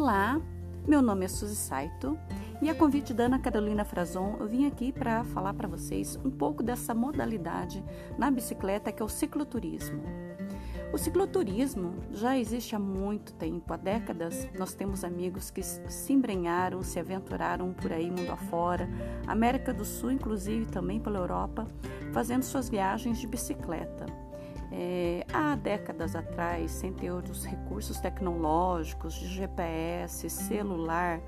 Olá, meu nome é Suzy Saito e a convite da Ana Carolina Frazon eu vim aqui para falar para vocês um pouco dessa modalidade na bicicleta que é o cicloturismo. O cicloturismo já existe há muito tempo, há décadas. Nós temos amigos que se embrenharam, se aventuraram por aí mundo afora, América do Sul, inclusive também pela Europa, fazendo suas viagens de bicicleta. É, há décadas atrás, sem ter os recursos tecnológicos de GPS, celular,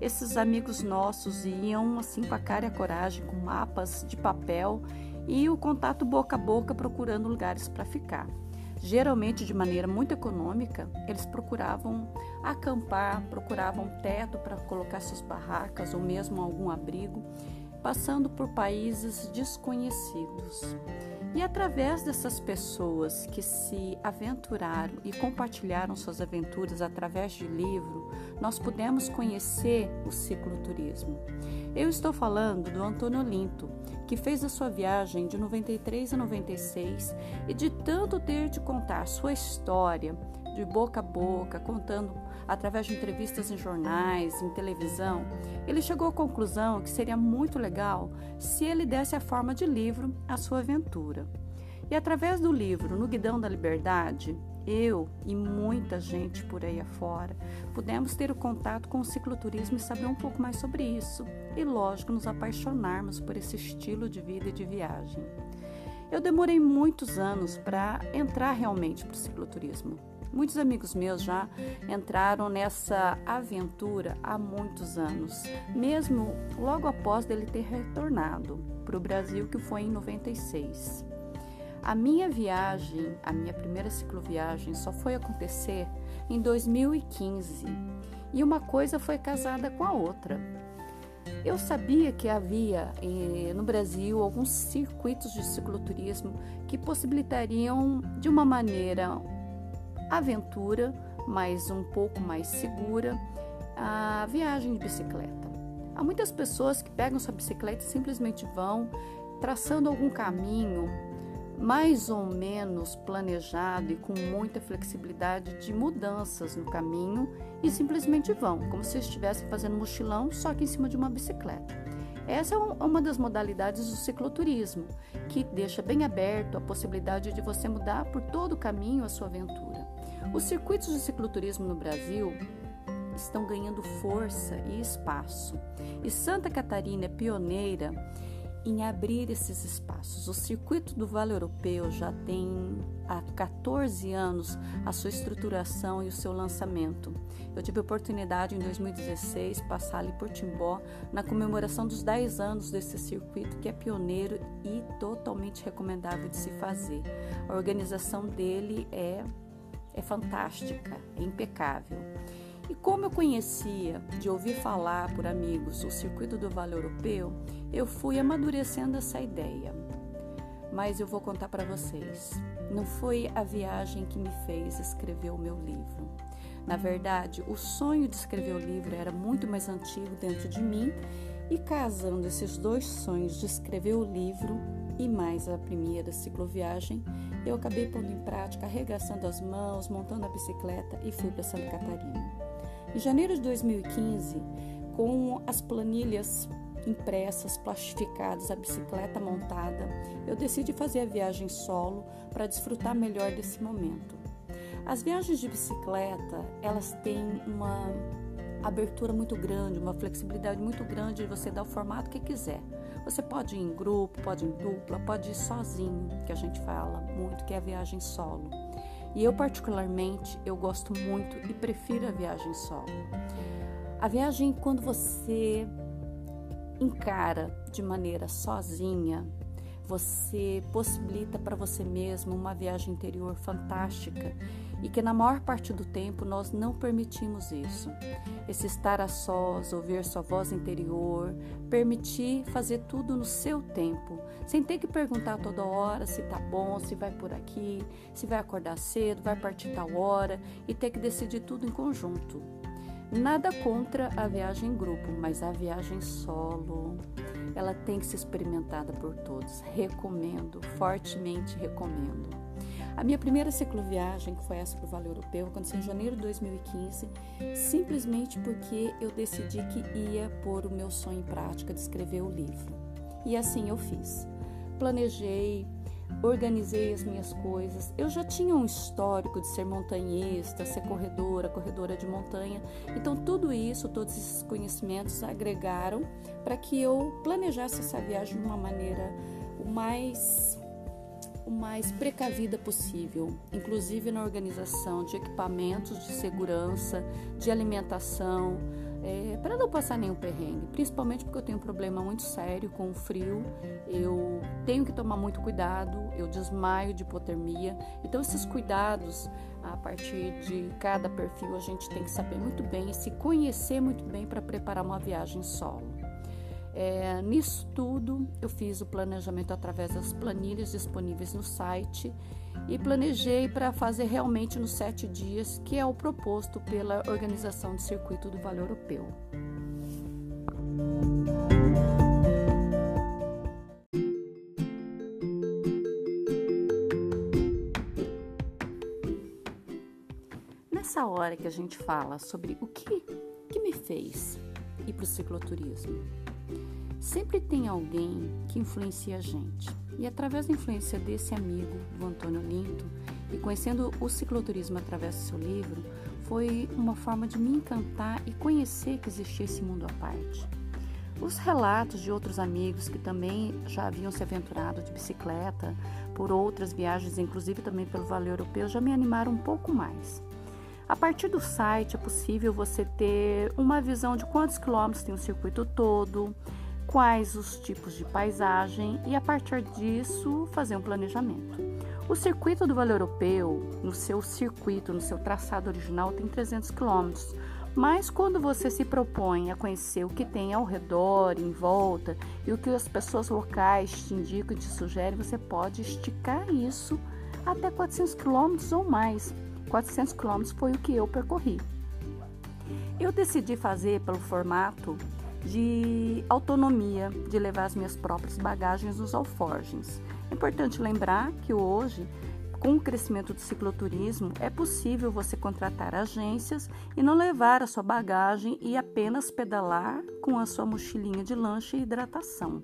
esses amigos nossos iam assim com a cara e a coragem, com mapas de papel e o contato boca a boca procurando lugares para ficar. Geralmente de maneira muito econômica, eles procuravam acampar, procuravam teto para colocar suas barracas ou mesmo algum abrigo, passando por países desconhecidos. E através dessas pessoas que se aventuraram e compartilharam suas aventuras através de livro, nós pudemos conhecer o cicloturismo. Eu estou falando do Antônio Linto, que fez a sua viagem de 93 a 96 e de tanto ter de contar sua história de boca a boca, contando através de entrevistas em jornais, em televisão, ele chegou à conclusão que seria muito legal se ele desse a forma de livro à sua aventura. E através do livro No Guidão da Liberdade, eu e muita gente por aí afora pudemos ter o contato com o cicloturismo e saber um pouco mais sobre isso. E, lógico, nos apaixonarmos por esse estilo de vida e de viagem. Eu demorei muitos anos para entrar realmente para o cicloturismo. Muitos amigos meus já entraram nessa aventura há muitos anos, mesmo logo após dele ter retornado para o Brasil, que foi em 96. A minha viagem, a minha primeira cicloviagem, só foi acontecer em 2015 e uma coisa foi casada com a outra. Eu sabia que havia eh, no Brasil alguns circuitos de cicloturismo que possibilitariam, de uma maneira aventura, mas um pouco mais segura, a viagem de bicicleta. Há muitas pessoas que pegam sua bicicleta e simplesmente vão traçando algum caminho mais ou menos planejado e com muita flexibilidade de mudanças no caminho e simplesmente vão, como se estivessem fazendo mochilão, só que em cima de uma bicicleta. Essa é uma das modalidades do cicloturismo, que deixa bem aberto a possibilidade de você mudar por todo o caminho a sua aventura. Os circuitos de cicloturismo no Brasil estão ganhando força e espaço, e Santa Catarina é pioneira em abrir esses espaços. O circuito do Vale Europeu já tem há 14 anos a sua estruturação e o seu lançamento. Eu tive a oportunidade em 2016 passar ali por Timbó na comemoração dos 10 anos desse circuito que é pioneiro e totalmente recomendável de se fazer. A organização dele é é fantástica, é impecável. E como eu conhecia de ouvir falar por amigos o circuito do Vale Europeu, eu fui amadurecendo essa ideia. Mas eu vou contar para vocês. Não foi a viagem que me fez escrever o meu livro. Na verdade, o sonho de escrever o livro era muito mais antigo dentro de mim, e casando esses dois sonhos de escrever o livro e mais a primeira cicloviagem, eu acabei pondo em prática, arregaçando as mãos, montando a bicicleta e fui para Santa Catarina. Em janeiro de 2015, com as planilhas impressas, plastificadas, a bicicleta montada, eu decidi fazer a viagem solo para desfrutar melhor desse momento. As viagens de bicicleta, elas têm uma abertura muito grande, uma flexibilidade muito grande de você dar o formato que quiser. Você pode ir em grupo, pode ir em dupla, pode ir sozinho, que a gente fala muito, que é a viagem solo. E eu particularmente, eu gosto muito e prefiro a viagem solo. A viagem quando você encara de maneira sozinha, você possibilita para você mesmo uma viagem interior fantástica e que na maior parte do tempo nós não permitimos isso. Esse estar a sós, ouvir sua voz interior, permitir fazer tudo no seu tempo, sem ter que perguntar toda hora se tá bom, se vai por aqui, se vai acordar cedo, vai partir tal hora e ter que decidir tudo em conjunto. Nada contra a viagem em grupo, mas a viagem solo, ela tem que ser experimentada por todos. Recomendo, fortemente recomendo. A minha primeira cicloviagem, que foi essa para o Vale Europeu, aconteceu em janeiro de 2015, simplesmente porque eu decidi que ia pôr o meu sonho em prática de escrever o livro. E assim eu fiz. Planejei, organizei as minhas coisas. Eu já tinha um histórico de ser montanhista, ser corredora, corredora de montanha. Então, tudo isso, todos esses conhecimentos agregaram para que eu planejasse essa viagem de uma maneira o mais o mais precavida possível, inclusive na organização de equipamentos de segurança, de alimentação, é, para não passar nenhum perrengue, principalmente porque eu tenho um problema muito sério com o frio, eu tenho que tomar muito cuidado, eu desmaio de hipotermia, então esses cuidados a partir de cada perfil a gente tem que saber muito bem e se conhecer muito bem para preparar uma viagem solo. É, nisso tudo, eu fiz o planejamento através das planilhas disponíveis no site e planejei para fazer realmente nos sete dias, que é o proposto pela Organização de Circuito do Vale Europeu. Nessa hora que a gente fala sobre o que, que me fez ir para o cicloturismo, sempre tem alguém que influencia a gente. E através da influência desse amigo, do Antônio Linto, e conhecendo o cicloturismo através do seu livro, foi uma forma de me encantar e conhecer que existia esse mundo à parte. Os relatos de outros amigos que também já haviam se aventurado de bicicleta por outras viagens, inclusive também pelo Vale Europeu, já me animaram um pouco mais. A partir do site é possível você ter uma visão de quantos quilômetros tem o circuito todo, quais os tipos de paisagem e, a partir disso, fazer um planejamento. O circuito do Vale Europeu, no seu circuito, no seu traçado original, tem 300 quilômetros. Mas quando você se propõe a conhecer o que tem ao redor, em volta, e o que as pessoas locais te indicam e te sugerem, você pode esticar isso até 400 quilômetros ou mais. 400 quilômetros foi o que eu percorri. Eu decidi fazer pelo formato de autonomia, de levar as minhas próprias bagagens nos alforgens. É importante lembrar que hoje, com o crescimento do cicloturismo, é possível você contratar agências e não levar a sua bagagem e apenas pedalar com a sua mochilinha de lanche e hidratação.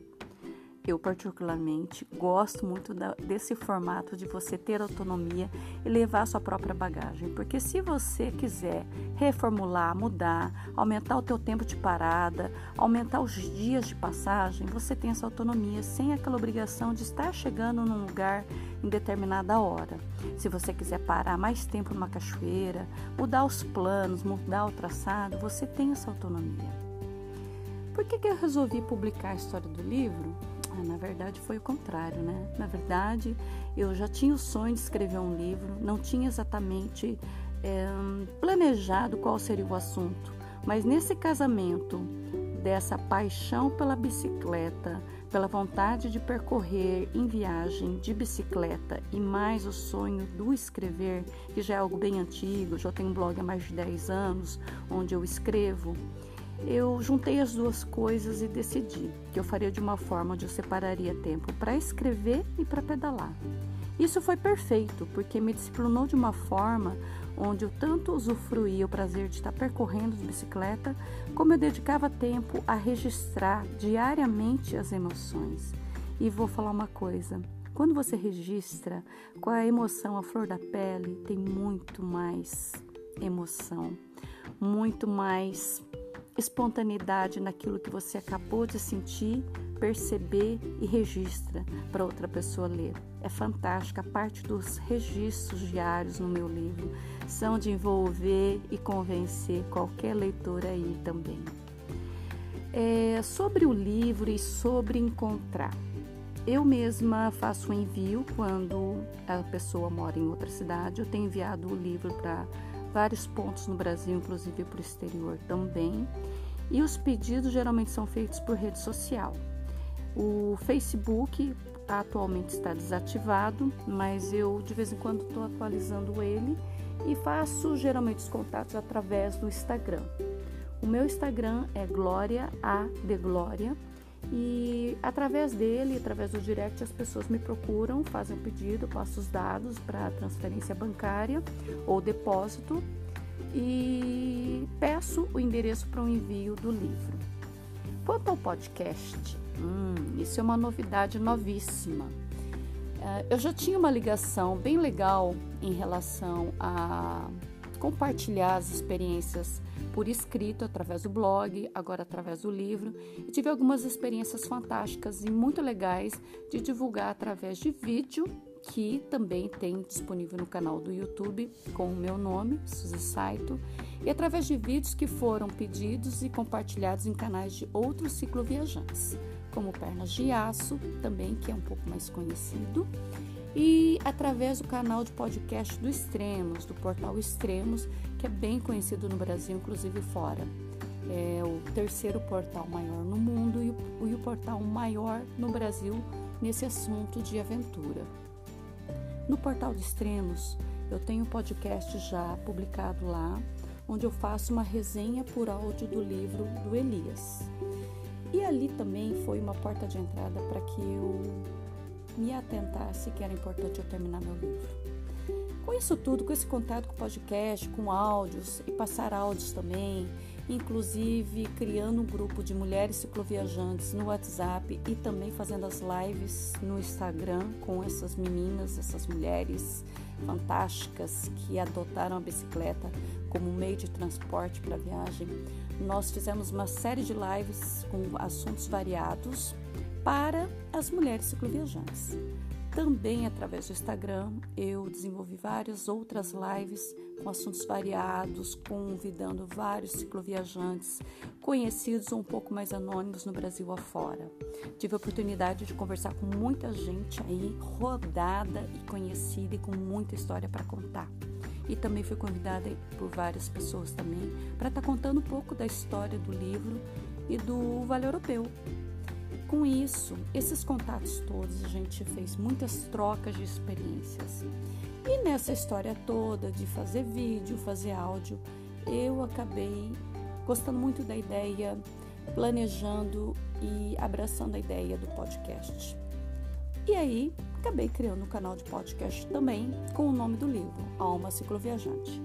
Eu, particularmente, gosto muito da, desse formato de você ter autonomia e levar sua própria bagagem, porque se você quiser reformular, mudar, aumentar o teu tempo de parada, aumentar os dias de passagem, você tem essa autonomia sem aquela obrigação de estar chegando num lugar em determinada hora. Se você quiser parar mais tempo numa cachoeira, mudar os planos, mudar o traçado, você tem essa autonomia. Por que, que eu resolvi publicar a história do livro? Ah, na verdade, foi o contrário, né? Na verdade, eu já tinha o sonho de escrever um livro, não tinha exatamente é, planejado qual seria o assunto, mas nesse casamento dessa paixão pela bicicleta, pela vontade de percorrer em viagem de bicicleta e mais o sonho do escrever, que já é algo bem antigo, já tenho um blog há mais de 10 anos onde eu escrevo eu juntei as duas coisas e decidi que eu faria de uma forma onde eu separaria tempo para escrever e para pedalar. Isso foi perfeito, porque me disciplinou de uma forma onde eu tanto usufruía o prazer de estar percorrendo de bicicleta, como eu dedicava tempo a registrar diariamente as emoções. E vou falar uma coisa: quando você registra com a emoção à flor da pele, tem muito mais emoção, muito mais espontaneidade naquilo que você acabou de sentir, perceber e registra para outra pessoa ler. É fantástica. A parte dos registros diários no meu livro são de envolver e convencer qualquer leitor aí também. É, sobre o livro e sobre encontrar. Eu mesma faço um envio quando a pessoa mora em outra cidade. Eu tenho enviado o livro para vários pontos no Brasil, inclusive para o exterior também. E os pedidos geralmente são feitos por rede social. O Facebook atualmente está desativado, mas eu de vez em quando estou atualizando ele e faço geralmente os contatos através do Instagram. O meu Instagram é Glória A de Glória E através dele, através do direct, as pessoas me procuram, fazem o pedido, passo os dados para transferência bancária ou depósito e peço o endereço para o envio do livro. Quanto ao podcast, hum, isso é uma novidade novíssima. Uh, eu já tinha uma ligação bem legal em relação a compartilhar as experiências por escrito através do blog, agora através do livro. E tive algumas experiências fantásticas e muito legais de divulgar através de vídeo, que também tem disponível no canal do YouTube com o meu nome, Suzy Saito, e através de vídeos que foram pedidos e compartilhados em canais de outros cicloviajantes, como Pernas de Aço, também que é um pouco mais conhecido, e através do canal de podcast do Extremos, do portal Extremos, que é bem conhecido no Brasil, inclusive fora. É o terceiro portal maior no mundo e o, e o portal maior no Brasil nesse assunto de aventura. No portal de Extremos, eu tenho um podcast já publicado lá, onde eu faço uma resenha por áudio do livro do Elias. E ali também foi uma porta de entrada para que eu me atentasse que era importante eu terminar meu livro. Com isso tudo, com esse contato com podcast, com áudios e passar áudios também, inclusive criando um grupo de mulheres cicloviajantes no WhatsApp e também fazendo as lives no Instagram com essas meninas, essas mulheres fantásticas que adotaram a bicicleta como meio de transporte para viagem. Nós fizemos uma série de lives com assuntos variados para as mulheres cicloviajantes. Também através do Instagram eu desenvolvi várias outras lives com assuntos variados, convidando vários cicloviajantes conhecidos ou um pouco mais anônimos no Brasil afora. Tive a oportunidade de conversar com muita gente aí rodada e conhecida e com muita história para contar. E também fui convidada por várias pessoas também para estar tá contando um pouco da história do livro e do Vale Europeu, com isso, esses contatos todos, a gente fez muitas trocas de experiências. E nessa história toda de fazer vídeo, fazer áudio, eu acabei gostando muito da ideia, planejando e abraçando a ideia do podcast. E aí, acabei criando um canal de podcast também com o nome do livro, Alma Cicloviajante.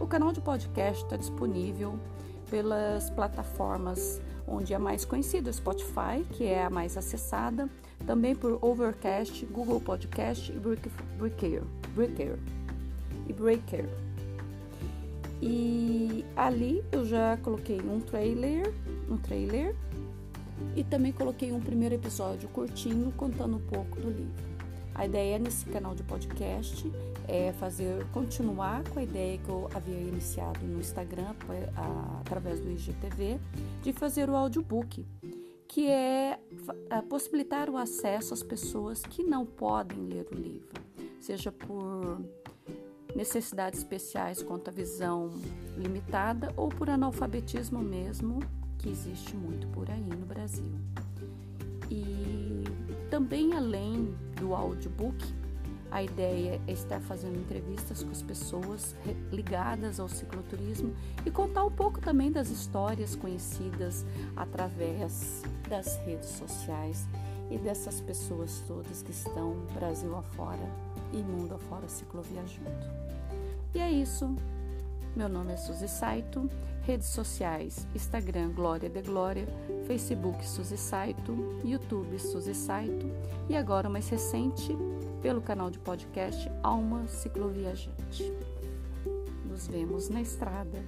O canal de podcast está disponível pelas plataformas onde é mais conhecido, Spotify, que é a mais acessada, também por Overcast, Google Podcast e Breaker, Breaker, e Breaker. E ali eu já coloquei um trailer, um trailer e também coloquei um primeiro episódio curtinho contando um pouco do livro. A ideia nesse canal de podcast é fazer continuar com a ideia que eu havia iniciado no Instagram através do IGTV de fazer o audiobook, que é possibilitar o acesso às pessoas que não podem ler o livro, seja por necessidades especiais quanto à visão limitada ou por analfabetismo mesmo, que existe muito por aí no Brasil. E também além do audiobook, a ideia é estar fazendo entrevistas com as pessoas ligadas ao cicloturismo e contar um pouco também das histórias conhecidas através das redes sociais e dessas pessoas todas que estão Brasil afora e mundo afora cicloviajando. E é isso. Meu nome é Suzy Saito, redes sociais Instagram Glória de Glória, Facebook Suzy Saito, YouTube Suzy Saito e agora mais recente pelo canal de podcast Alma Cicloviajante. Nos vemos na estrada.